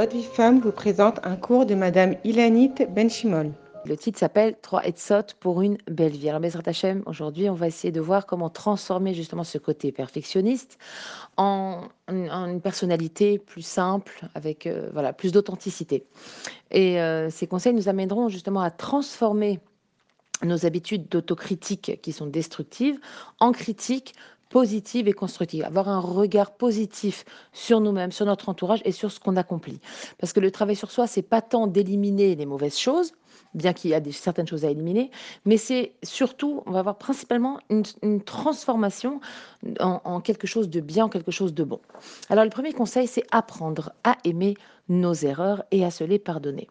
Votre vie femme vous présente un cours de Madame Ilanit Benchimol. Le titre s'appelle Trois Etzot pour une belle vie. Alors, Bezrat Hashem, aujourd'hui, on va essayer de voir comment transformer justement ce côté perfectionniste en, une personnalité plus simple, avec euh, voilà, plus d'authenticité. Et euh, ces conseils nous amèneront justement à transformer nos habitudes d'autocritique qui sont destructives en critiques positive et constructive, avoir un regard positif sur nous-mêmes, sur notre entourage et sur ce qu'on accomplit. Parce que le travail sur soi, c'est pas tant d'éliminer les mauvaises choses, bien qu'il y a des, certaines choses à éliminer, mais c'est surtout, on va avoir principalement une, transformation en, en, quelque chose de bien, en quelque chose de bon. Alors le premier conseil, c'est apprendre à aimer nos erreurs et à se les pardonner.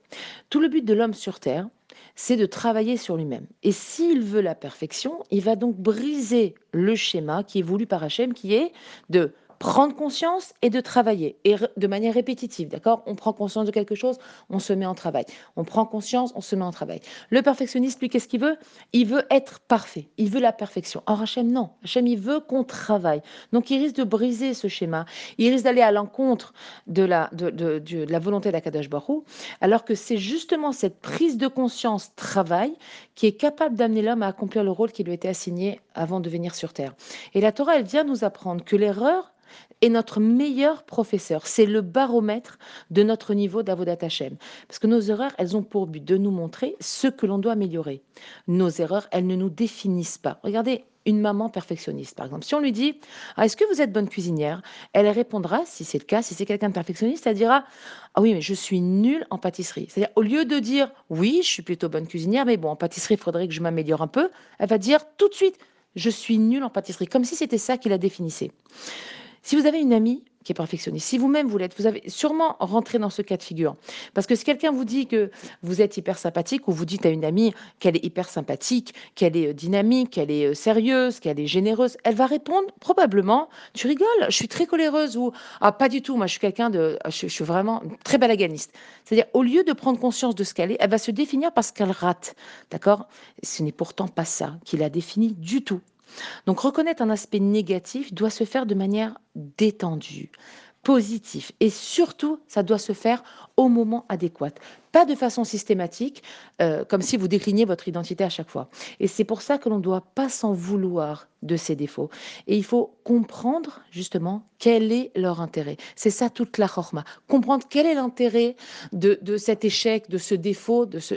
Tout le but de l'homme sur Terre, c'est de travailler sur lui-même. Et s'il veut la perfection, il va donc briser le schéma qui est voulu par Hachem, qui est de prendre conscience et de travailler, et de manière répétitive, d'accord? On prend conscience de quelque chose, on se met en travail. On prend conscience, on se met en travail. Le perfectionniste, lui, qu'est-ce qu'il veut? Il veut être parfait, il veut la perfection. Or, Hachem, non. Hachem, il veut qu'on travaille. Donc, il risque de briser ce schéma, il risque d'aller à l'encontre de la, de, de, la volonté d'Akadash Baruch alors que c'est justement cette prise de conscience, travail, qui est capable d'amener l'homme à accomplir le rôle qui lui était assigné avant de venir sur Terre. Et la Torah, elle vient nous apprendre que l'erreur, est notre meilleur professeur. C'est le baromètre de notre niveau d'Avodat Hashem. Parce que nos erreurs, elles ont pour but de nous montrer ce que l'on doit améliorer. Nos erreurs, elles ne nous définissent pas. Regardez une maman perfectionniste, par exemple. Si on lui dit ah, Est-ce que vous êtes bonne cuisinière? Elle répondra, si c'est le cas, si c'est quelqu'un de perfectionniste, elle dira Ah oui, mais je suis nulle en pâtisserie. C'est-à-dire, au lieu de dire Oui, je suis plutôt bonne cuisinière, mais bon, en pâtisserie, il faudrait que je m'améliore un peu, elle va dire tout de suite Je suis nulle en pâtisserie, comme si c'était ça qui la définissait. Si vous avez une amie qui est perfectionniste, si vous-même vous l'êtes, vous avez sûrement rentré dans ce cas de figure. Parce que si quelqu'un vous dit que vous êtes hyper sympathique ou vous dites à une amie qu'elle est hyper sympathique, qu'elle est euh, dynamique, qu'elle est euh, sérieuse, qu'elle est généreuse, elle va répondre probablement Tu rigoles, je suis très coléreuse ou Ah, pas du tout, moi je suis quelqu'un de. Je, suis vraiment très balaganiste. C'est-à-dire, au lieu de prendre conscience de ce qu'elle est, elle va se définir parce qu'elle rate. D'accord? Ce n'est pourtant pas ça qui la définit du tout. Donc reconnaître un aspect négatif doit se faire de manière détendue, positive et surtout ça doit se faire au moment adéquat, pas de façon systématique, euh, comme si vous décliniez votre identité à chaque fois. Et c'est pour ça que l'on ne doit pas s'en vouloir de ces défauts. Et il faut comprendre justement quel est leur intérêt. C'est ça toute la chorma. Comprendre quel est l'intérêt de, de cet échec, de ce défaut, de ce,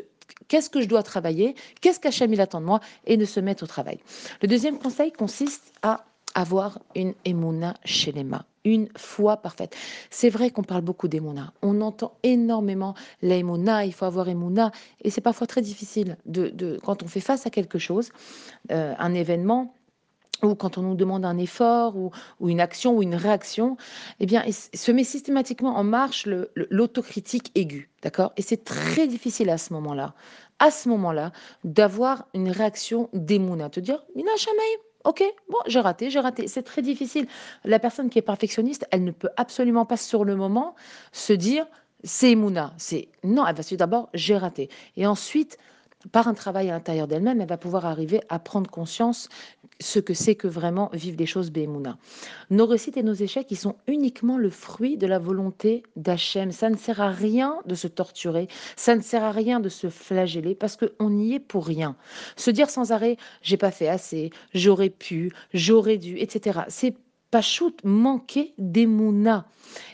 qu'est-ce que je dois travailler, qu'est-ce qu'Hachem attend de moi, et de se mettre au travail. Le deuxième conseil consiste à avoir une émouna chez les mains, une foi parfaite. C'est vrai qu'on parle beaucoup d'émouna. On entend énormément l'émouna, il faut avoir émouna, et c'est parfois très difficile de, quand on fait face à quelque chose, euh, un événement, ou quand on nous demande un effort ou, une action ou une réaction, eh bien, se met systématiquement en marche l'autocritique aiguë, d'accord? Et c'est très difficile à ce moment-là, à ce moment-là, d'avoir une réaction d'émouna, te dire, Mina jamais, ok, bon, j'ai raté, j'ai raté. C'est très difficile. La personne qui est perfectionniste, elle ne peut absolument pas sur le moment se dire, c'est émouna. C'est non, elle va se dire d'abord, j'ai raté, et ensuite par un travail à l'intérieur d'elle-même, elle va pouvoir arriver à prendre conscience ce que c'est que vraiment vivre des choses Bémouna. Nos réussites et nos échecs, ils sont uniquement le fruit de la volonté d'Hachem. Ça ne sert à rien de se torturer, ça ne sert à rien de se flageller parce qu'on n'y est pour rien. Se dire sans arrêt, j'ai pas fait assez, j'aurais pu, j'aurais dû, etc. C'est Pachout manquer d'Emouna.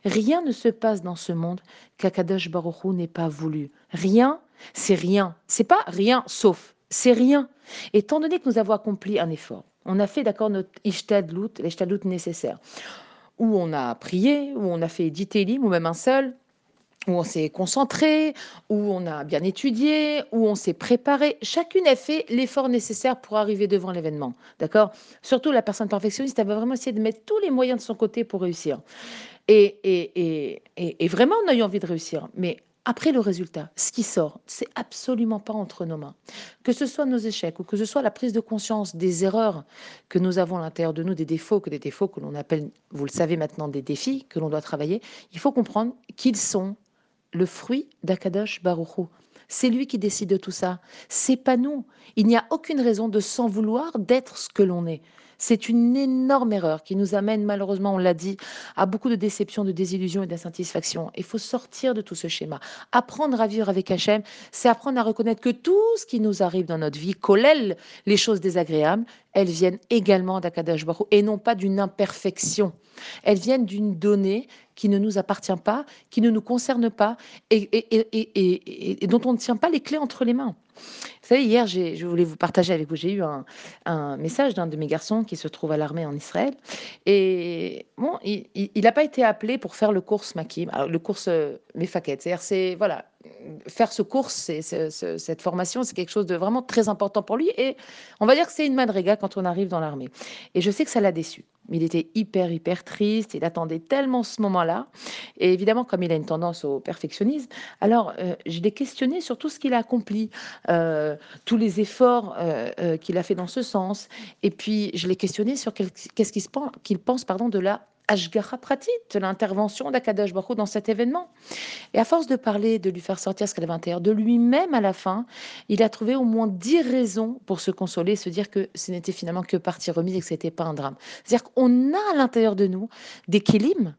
Rien ne se passe dans ce monde qu'Akadosh Baruch n'ait pas voulu. Rien c'est rien. C'est pas rien sauf. C'est rien. Étant donné que nous avons accompli un effort, on a fait d'accord notre ishtadlout, l'ishtadlout nécessaire, où on a prié, où on a fait dix ou même un seul, où on s'est concentré, où on a bien étudié, où on s'est préparé. Chacune a fait l'effort nécessaire pour arriver devant l'événement. D'accord? Surtout la personne perfectionniste, elle va vraiment essayer de mettre tous les moyens de son côté pour réussir. Et, et, et, et vraiment, on a eu envie de réussir. Mais après le résultat, ce qui sort, c'est absolument pas entre nos mains. Que ce soit nos échecs ou que ce soit la prise de conscience des erreurs que nous avons à l'intérieur de nous, des défauts, que des défauts que l'on appelle, vous le savez maintenant, des défis que l'on doit travailler, il faut comprendre qu'ils sont le fruit d'Akadosh Baruchou. C'est lui qui décide de tout ça. C'est pas nous. Il n'y a aucune raison de s'en vouloir d'être ce que l'on est. C'est une énorme erreur qui nous amène malheureusement, on l'a dit, à beaucoup de déceptions, de désillusions et d'insatisfaction. Il faut sortir de tout ce schéma. Apprendre à vivre avec Hachem, c'est apprendre à reconnaître que tout ce qui nous arrive dans notre vie, collèle les choses désagréables, elles viennent également d'Akadash Baruch et non pas d'une imperfection. Elles viennent d'une donnée qui ne nous appartient pas, qui ne nous concerne pas et, dont on ne tient pas les clés entre les mains. Hier, je voulais vous partager avec vous, j'ai eu un, message d'un de mes garçons qui se trouve à l'armée en Israël. Et bon, il n'a pas été appelé pour faire le course Makim, le course euh, Mefaket. C'est-à-dire, c'est, voilà, faire ce course, c'est, cette formation, c'est quelque chose de vraiment très important pour lui. Et on va dire que c'est une madriga quand on arrive dans l'armée. Et je sais que ça l'a déçu. Il était hyper, hyper triste. Il attendait tellement ce moment-là. Et évidemment, comme il a une tendance au perfectionnisme, alors euh, je l'ai questionné sur tout ce qu'il a accompli, euh, tous les efforts euh, qu'il a fait dans ce sens. Et puis, je l'ai questionné sur qu'est-ce qu'il pense, pardon, de la Ashgara Pratit, l'intervention d'Akadash Baruch dans cet événement. Et à force de parler, de lui faire sortir ce qu'elle avait à l'intérieur de lui-même à la fin, il a trouvé au moins dix raisons pour se consoler, se dire que ce n'était finalement que partie remise et que ce n'était pas un drame. C'est-à-dire qu'on a à l'intérieur de nous des kélim,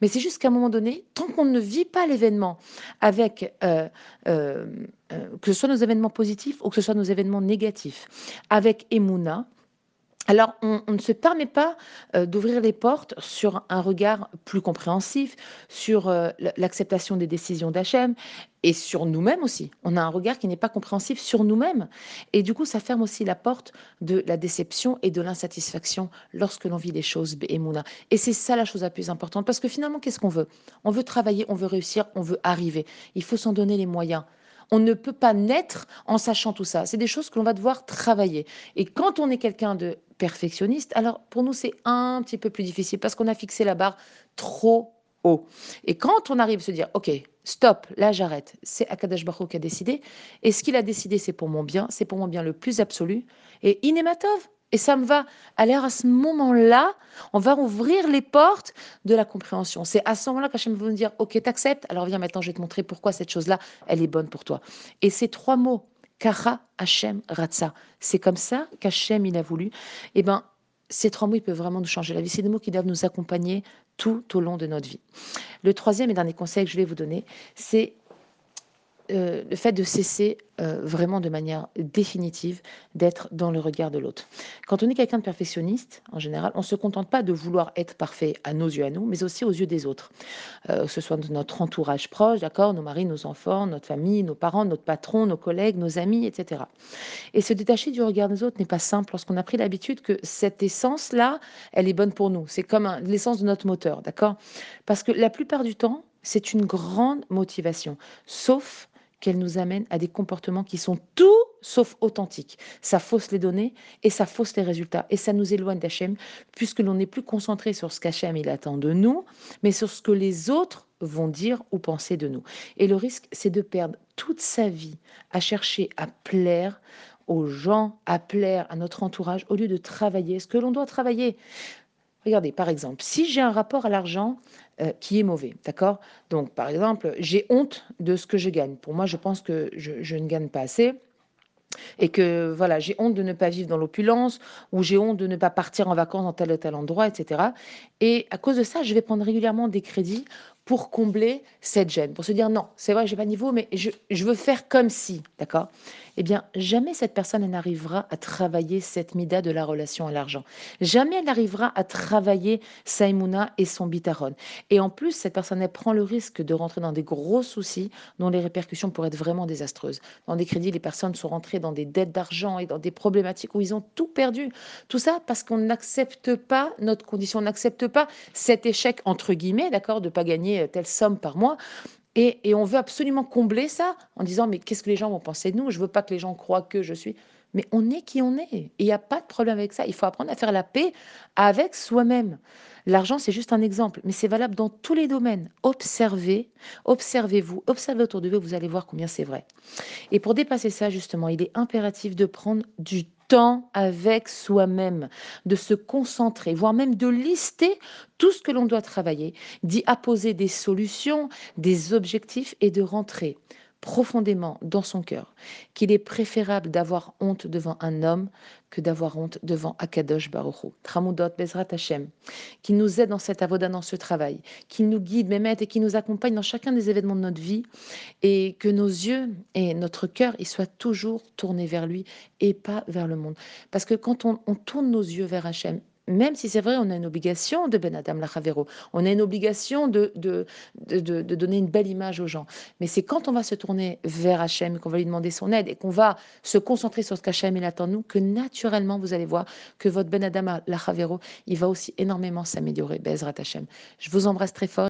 mais c'est juste qu'à un moment donné, tant qu'on ne vit pas l'événement avec, euh, euh, euh, que ce soit nos événements positifs ou que ce soit nos événements négatifs, avec Emouna, alors, on, ne se permet pas euh, d'ouvrir les portes sur un regard plus compréhensif, sur euh, l'acceptation des décisions d'Hachem et sur nous-mêmes aussi. On a un regard qui n'est pas compréhensif sur nous-mêmes. Et du coup, ça ferme aussi la porte de la déception et de l'insatisfaction lorsque l'on vit des choses Mouna. Et c'est ça la chose la plus importante. Parce que finalement, qu'est-ce qu'on veut? On veut travailler, on veut réussir, on veut arriver. Il faut s'en donner les moyens. On ne peut pas naître en sachant tout ça. C'est des choses que l'on va devoir travailler. Et quand on est quelqu'un de perfectionniste, alors pour nous, c'est un petit peu plus difficile parce qu'on a fixé la barre trop haut. Et quand on arrive à se dire, OK, stop, là j'arrête, c'est Akadash Baruch qui a décidé, et ce qu'il a décidé, c'est pour mon bien, c'est pour mon bien le plus absolu, et Inematov, et ça me va. Alors à ce moment-là, on va ouvrir les portes de la compréhension. C'est à ce moment-là qu'Hachem va nous dire, ok, t'acceptes, alors viens maintenant, je vais te montrer pourquoi cette chose-là, elle est bonne pour toi. Et ces trois mots, Kara, Hachem, Ratsa, c'est comme ça qu'Hachem, il a voulu. Eh ben, ces trois mots, ils peuvent vraiment nous changer la vie. C'est des mots qui doivent nous accompagner tout au long de notre vie. Le troisième et dernier conseil que je vais vous donner, c'est euh, le fait de cesser euh, vraiment de manière définitive d'être dans le regard de l'autre. Quand on est quelqu'un de perfectionniste, en général, on ne se contente pas de vouloir être parfait à nos yeux à nous, mais aussi aux yeux des autres. Euh, que ce soit notre entourage proche, d'accord, nos maris, nos enfants, notre famille, nos parents, notre patron, nos collègues, nos amis, etc. Et se détacher du regard des autres n'est pas simple lorsqu'on a pris l'habitude que cette essence-là, elle est bonne pour nous. C'est comme l'essence de notre moteur, d'accord? Parce que la plupart du temps, c'est une grande motivation, sauf qu'elle nous amène à des comportements qui sont tout sauf authentiques. Ça fausse les données et ça fausse les résultats. Et ça nous éloigne d'Hachem, puisque l'on n'est plus concentré sur ce qu'Hachem il attend de nous, mais sur ce que les autres vont dire ou penser de nous. Et le risque, c'est de perdre toute sa vie à chercher à plaire aux gens, à plaire à notre entourage, au lieu de travailler ce que l'on doit travailler. Regardez, par exemple, si j'ai un rapport à l'argent euh, qui est mauvais, d'accord? Donc, par exemple, j'ai honte de ce que je gagne. Pour moi, je pense que je, ne gagne pas assez et que voilà, j'ai honte de ne pas vivre dans l'opulence ou j'ai honte de ne pas partir en vacances dans tel ou tel endroit, etc. Et à cause de ça, je vais prendre régulièrement des crédits pour combler cette gêne, pour se dire non, c'est vrai, j'ai pas niveau, mais je, je veux faire comme si, d'accord? Eh bien, jamais cette personne n'arrivera à travailler cette mida de la relation à l'argent. Jamais elle n'arrivera à travailler Saïmouna et son bitaron. Et en plus, cette personne, elle prend le risque de rentrer dans des gros soucis dont les répercussions pourraient être vraiment désastreuses. Dans des crédits, les personnes sont rentrées dans des dettes d'argent et dans des problématiques où ils ont tout perdu. Tout ça parce qu'on n'accepte pas notre condition, on n'accepte pas cet échec, entre guillemets, d'accord, de pas gagner telle somme par mois. Et, on veut absolument combler ça en disant mais qu'est-ce que les gens vont penser de nous? Je veux pas que les gens croient que je suis. Mais on est qui on est. Il n'y a pas de problème avec ça. Il faut apprendre à faire la paix avec soi-même. L'argent, c'est juste un exemple, mais c'est valable dans tous les domaines. Observez, observez-vous, observez autour de vous, vous allez voir combien c'est vrai. Et pour dépasser ça, justement, il est impératif de prendre du temps avec soi-même, de se concentrer, voire même de lister tout ce que l'on doit travailler, d'y apposer des solutions, des objectifs et de rentrer profondément dans son cœur qu'il est préférable d'avoir honte devant un homme que d'avoir honte devant Akadosh Baruch Hu. Tramudot Bezrat Hashem, qu'il nous aide dans cette avoda, dans ce travail, qu'il nous guide, Mehmet, et qu'il nous accompagne dans chacun des événements de notre vie, et que nos yeux et notre cœur ils soient toujours tournés vers lui et pas vers le monde. Parce que quand on, on tourne nos yeux vers Hachem, même si c'est vrai, on a une obligation de Ben Adam Lachavero, on a une obligation de, de, de, donner une belle image aux gens. Mais c'est quand on va se tourner vers Hachem, qu'on va lui demander son aide et qu'on va se concentrer sur ce qu'Hachem il attend de nous, que naturellement vous allez voir que votre Ben Adam Lachavero, il va aussi énormément s'améliorer. Bezrat Hachem. Je vous embrasse très fort.